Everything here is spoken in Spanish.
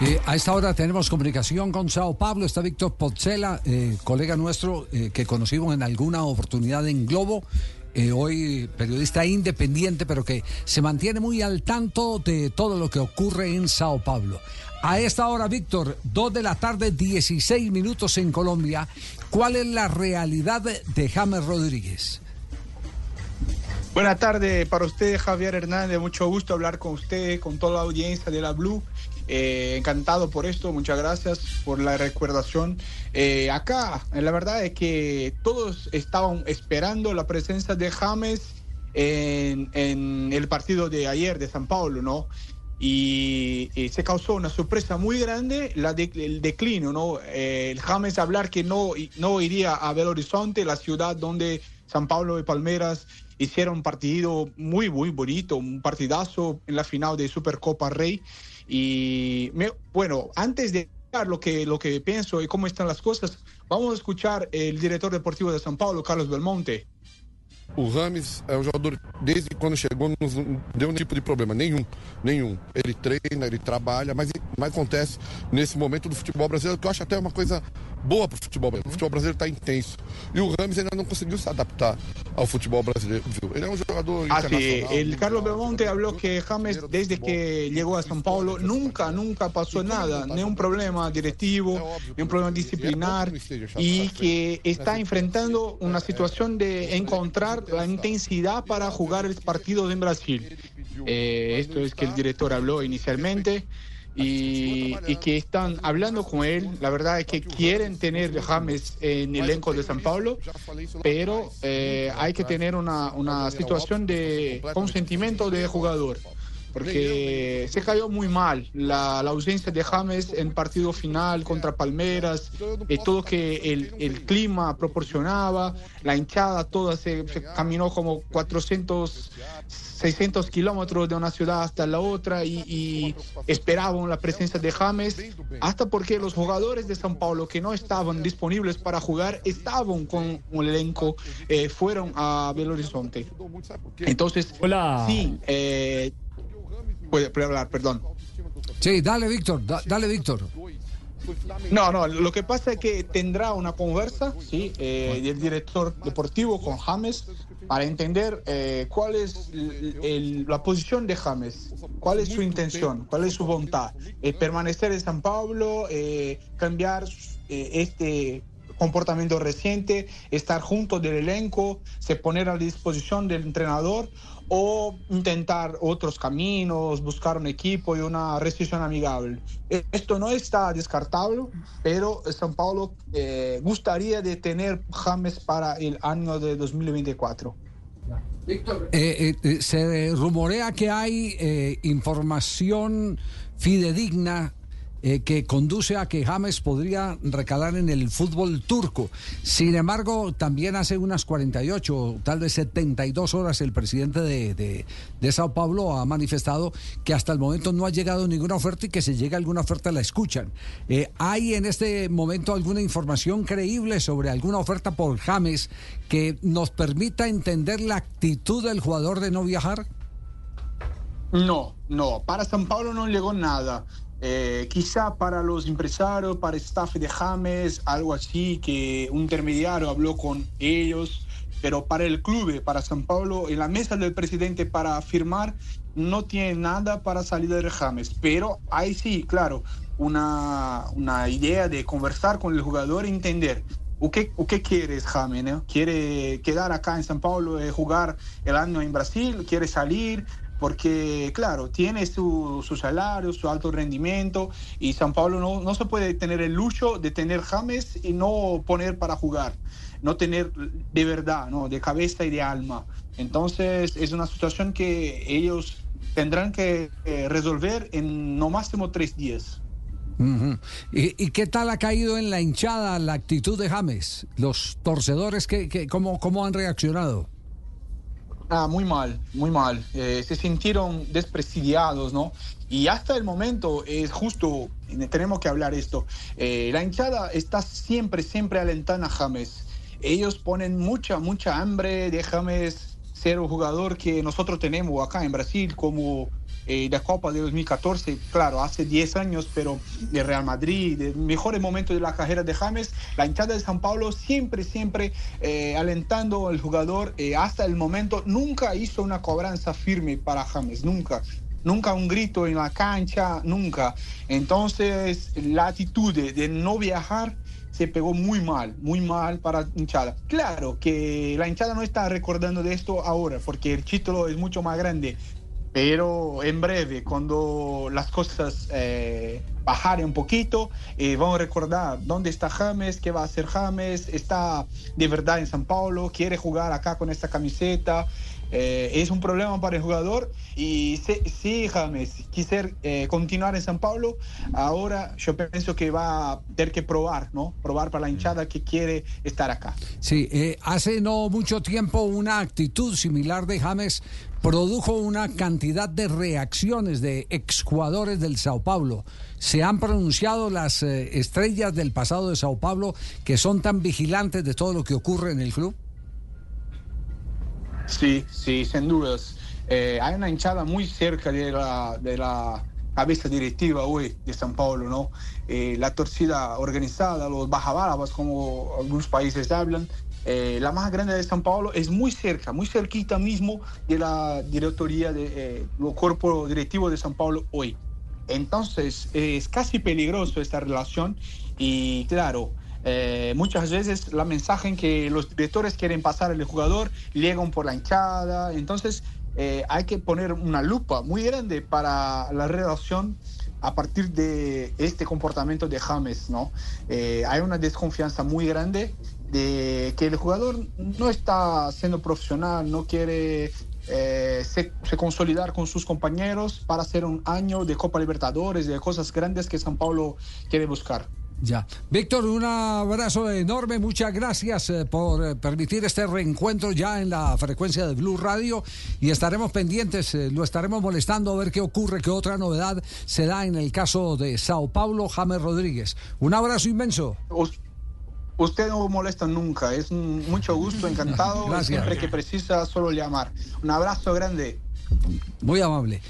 Eh, a esta hora tenemos comunicación con Sao Pablo. Está Víctor Pozzela, eh, colega nuestro eh, que conocimos en alguna oportunidad en Globo. hoy periodista independiente, pero que se mantiene muy al tanto de todo lo que ocurre en Sao Paulo. A esta hora, Víctor, 2 de la tarde, 16 minutos en Colombia. ¿Cuál es la realidad de James Rodríguez? Buenas tardes para usted, Javier Hernández. Mucho gusto hablar con usted, con toda la audiencia de la Blue. Eh, encantado por esto, muchas gracias por la recordación. Eh, acá, la verdad es que todos estaban esperando la presencia de James en, el partido de ayer de San Paulo, ¿no? Y, se causó una sorpresa muy grande la el declino, ¿no? Eh, el James hablar que no, no iría a Belo Horizonte, la ciudad donde San Paulo y Palmeras hicieron un partido muy, muy bonito, un partidazo en la final de Supercopa Rey. Y bueno, antes de lo que, lo que pienso y cómo están las cosas, vamos a escuchar el director deportivo de San Paulo, Carlos Belmonte. O Rames é um jogador, desde quando chegou, não deu nenhum tipo de problema, nenhum, nenhum. Ele treina, ele trabalha, mas, mas acontece nesse momento do futebol brasileiro, que eu acho até uma coisa boa para o futebol brasileiro. O futebol brasileiro está intenso. E o Rames ainda não conseguiu se adaptar ao futebol brasileiro. Ele é um jogador ah, sí. El Carlos Belmonte habló que James, desde que llegó a São Paulo, nunca, nunca pasó nada, nenhum problema directivo, nenhum problema disciplinar, y que está enfrentando una situación de encontrar la intensidad para jugar el partido en Brasil. Eh, esto es que el director habló inicialmente y, que están hablando con él. La verdad es que quieren tener James en el elenco de San Paulo, pero eh, hay que tener una, una situación de consentimiento de jugador porque se cayó muy mal la, la, ausencia de James en partido final contra Palmeras, y todo que el, el, clima proporcionaba, la hinchada toda se, caminó como 400, 600 kilómetros de una ciudad hasta la otra y, esperaban la presencia de James, hasta porque los jugadores de San Paulo que no estaban disponibles para jugar estaban con un elenco, eh, fueron a Belo Horizonte. Entonces, Hola. sí, eh, puede, hablar, perdón. Sí, dale, Víctor, dale, Víctor. No, no, lo que pasa es que tendrá una conversa, sí, eh, del director deportivo con James para entender eh, cuál es la posición de James, cuál es su intención, cuál es su voluntad. Eh, permanecer en San Pablo, cambiar este comportamiento reciente, estar junto del elenco, se poner a disposición del entrenador o intentar otros caminos, buscar un equipo y una rescisión amigable. Esto no está descartable, pero San Paulo eh, gustaría de tener James para el año de 2024. Víctor. Eh, eh, se rumorea que hay información fidedigna eh, que conduce a que James podría recalar en el fútbol turco. Sin embargo, también hace unas 48, tal vez 72 horas, el presidente de, de, Sao Paulo ha manifestado que hasta el momento no ha llegado ninguna oferta y que si llega alguna oferta la escuchan. Eh, ¿Hay en este momento alguna información creíble sobre alguna oferta por James que nos permita entender la actitud del jugador de no viajar? No, no, para San Paulo no llegó nada. Eh, quizá para los empresarios, para el staff de James, algo así, que un intermediario habló con ellos, pero para el club, para San Pablo, en la mesa del presidente para firmar, no tiene nada para salir de James. Pero ahí sí, claro, una, una idea de conversar con el jugador, entender o qué, o qué quieres, James? ¿Quiere quedar acá en San Paulo, y jugar el año en Brasil? ¿Quiere salir? Porque claro, tiene su, salario, su alto rendimiento y San Pablo no, no, se puede tener el lujo de tener James y no poner para jugar, no tener de verdad, ¿no? de cabeza y de alma. Entonces es una situación que ellos tendrán que eh, resolver en no máximo tres días. ¿Y, qué tal ha caído en la hinchada la actitud de James? Los torcedores, que, cómo, ¿cómo han reaccionado? Ah, muy mal, muy mal. Eh, se sintieron desprestigiados, ¿no? Y hasta el momento es justo, tenemos que hablar esto. Eh, la hinchada está siempre, siempre alentando a James. Ellos ponen mucha, mucha hambre de James ser un jugador que nosotros tenemos acá en Brasil como eh, de Copa de 2014, claro, hace 10 años, pero de Real Madrid, de mejores momentos de la carrera de James, la hinchada de San Paulo siempre, siempre eh, alentando al jugador, eh, hasta el momento nunca hizo una cobranza firme para James, nunca nunca un grito en la cancha, nunca. Entonces, la actitud de, no viajar se pegó muy mal, muy mal para hinchada. Claro que la hinchada no está recordando de esto ahora, porque el título es mucho más grande, pero en breve, cuando las cosas eh, bajaren un poquito, eh, vamos a recordar dónde está James, qué va a hacer James, está de verdad en San Paulo, quiere jugar acá con esta camiseta. Eh, es un problema para el jugador y si, James quisiera continuar en San Paulo, ahora yo pienso que va a tener que probar, ¿no? Probar para la hinchada que quiere estar acá. Sí, hace no mucho tiempo una actitud similar de James produjo una cantidad de reacciones de exjugadores del Sao Paulo. Se han pronunciado las eh, estrellas del pasado de Sao Paulo que son tan vigilantes de todo lo que ocurre en el club. Sí, sí, sin dudas. Eh, hay una hinchada muy cerca de la, de la cabeza directiva hoy de San Paulo, ¿no? Eh, la torcida organizada, los bajabárabas, como algunos países hablan, eh, la más grande de San Paulo es muy cerca, muy cerquita mismo de la directoría de eh, cuerpo directivo de San Paulo hoy. Entonces es casi peligroso esta relación y claro, eh, muchas veces la mensaje en que los directores quieren pasar al jugador llegan por la hinchada, entonces eh, hay que poner una lupa muy grande para la relación a partir de este comportamiento de James, ¿no? hay una desconfianza muy grande de que el jugador no está siendo profesional, no quiere eh, se, consolidar con sus compañeros para hacer un año de Copa Libertadores, de cosas grandes que San Paulo quiere buscar. Ya. Víctor, un abrazo enorme, muchas gracias eh, por eh, permitir este reencuentro ya en la frecuencia de Blue Radio y estaremos pendientes, lo estaremos molestando a ver qué ocurre, qué otra novedad se da en el caso de Sao Paulo, James Rodríguez. Un abrazo inmenso. Usted no molesta nunca, es mucho gusto, encantado. Siempre que precisa, solo llamar. Un abrazo grande. Muy amable.